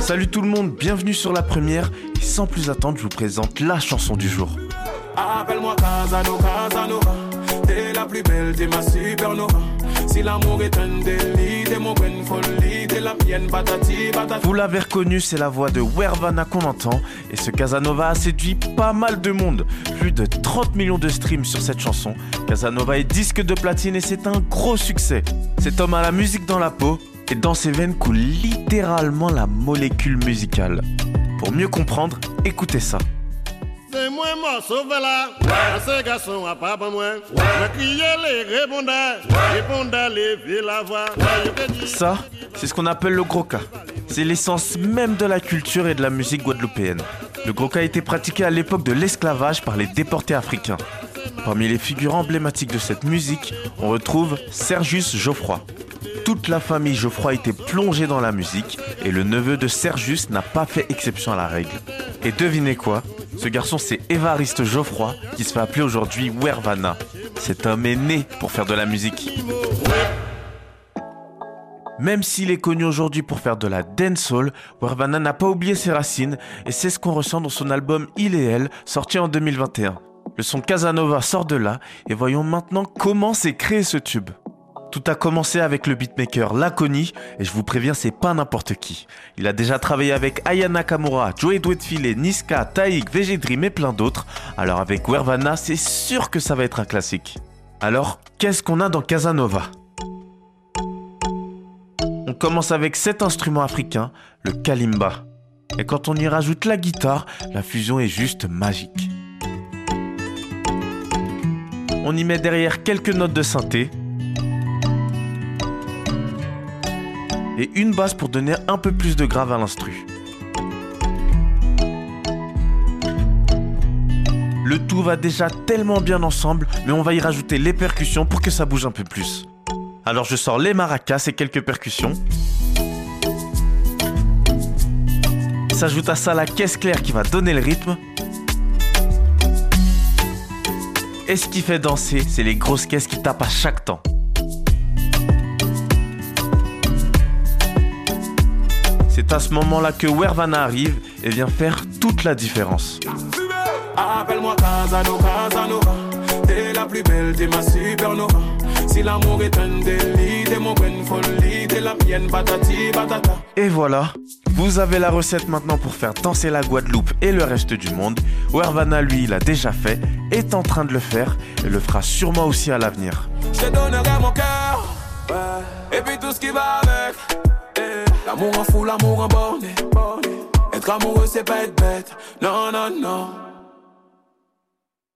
Salut tout le monde, bienvenue sur la première. Et sans plus attendre, je vous présente la chanson du jour. Appelle-moi Casanova, t'es la plus belle, t'es ma supernova. Si l'amour est un délit, t'es mon bonne folie, t'es la mienne, patati, patati. Vous l'avez reconnu, c'est la voix de Wervana qu'on entend. Et ce Casanova a séduit pas mal de monde. Plus de 30 millions de streams sur cette chanson. Casanova est disque de platine et c'est un gros succès. Cet homme a la musique dans la peau et dans ses veines coule littéralement la molécule musicale. Pour mieux comprendre, écoutez ça. Ça, c'est ce qu'on appelle le groka. C'est l'essence même de la culture et de la musique guadeloupéenne. Le groka a été pratiqué à l'époque de l'esclavage par les déportés africains. Parmi les figures emblématiques de cette musique, on retrouve Sergius Geoffroy. Toute la famille Geoffroy était plongée dans la musique et le neveu de Sergius n'a pas fait exception à la règle. Et devinez quoi? Ce garçon c'est Évariste Geoffroy qui se fait appeler aujourd'hui Wervana. Cet homme est né pour faire de la musique. Même s'il est connu aujourd'hui pour faire de la dancehall, Wervana n'a pas oublié ses racines et c'est ce qu'on ressent dans son album Il et Elle, sorti en 2021. Le son Casanova sort de là et voyons maintenant comment s'est créé ce tube. Tout a commencé avec le beatmaker Laconi, et je vous préviens, c'est pas n'importe qui. Il a déjà travaillé avec Ayana Kamura, Joey Dwetfilet, Niska, Taïk, VG et plein d'autres. Alors avec Wervana, c'est sûr que ça va être un classique. Alors, qu'est-ce qu'on a dans Casanova? On commence avec cet instrument africain, le kalimba. Et quand on y rajoute la guitare, la fusion est juste magique. On y met derrière quelques notes de synthé, et une basse pour donner un peu plus de grave à l'instru. Le tout va déjà tellement bien ensemble, mais on va y rajouter les percussions pour que ça bouge un peu plus. Alors je sors les maracas et quelques percussions. S'ajoute à ça la caisse claire qui va donner le rythme. Et ce qui fait danser, c'est les grosses caisses qui tapent à chaque temps. C'est à ce moment-là que Wervana arrive et vient faire toute la différence. Appelle-moi Casanova, Casanova. T'es la plus belle, t'es ma supernova. Si l'amour est un délit, t'es mon bonne folie, t'es la mienne, patati patata. Et voilà, vous avez la recette maintenant pour faire danser la Guadeloupe et le reste du monde. Wervana, lui, l'a déjà fait, est en train de le faire et le fera sûrement aussi à l'avenir. Je te donnerai mon cœur, et puis tout ce qui va avec. L'amour en fou, l'amour en borné. Être amoureux, c'est pas être bête. Non, non, non.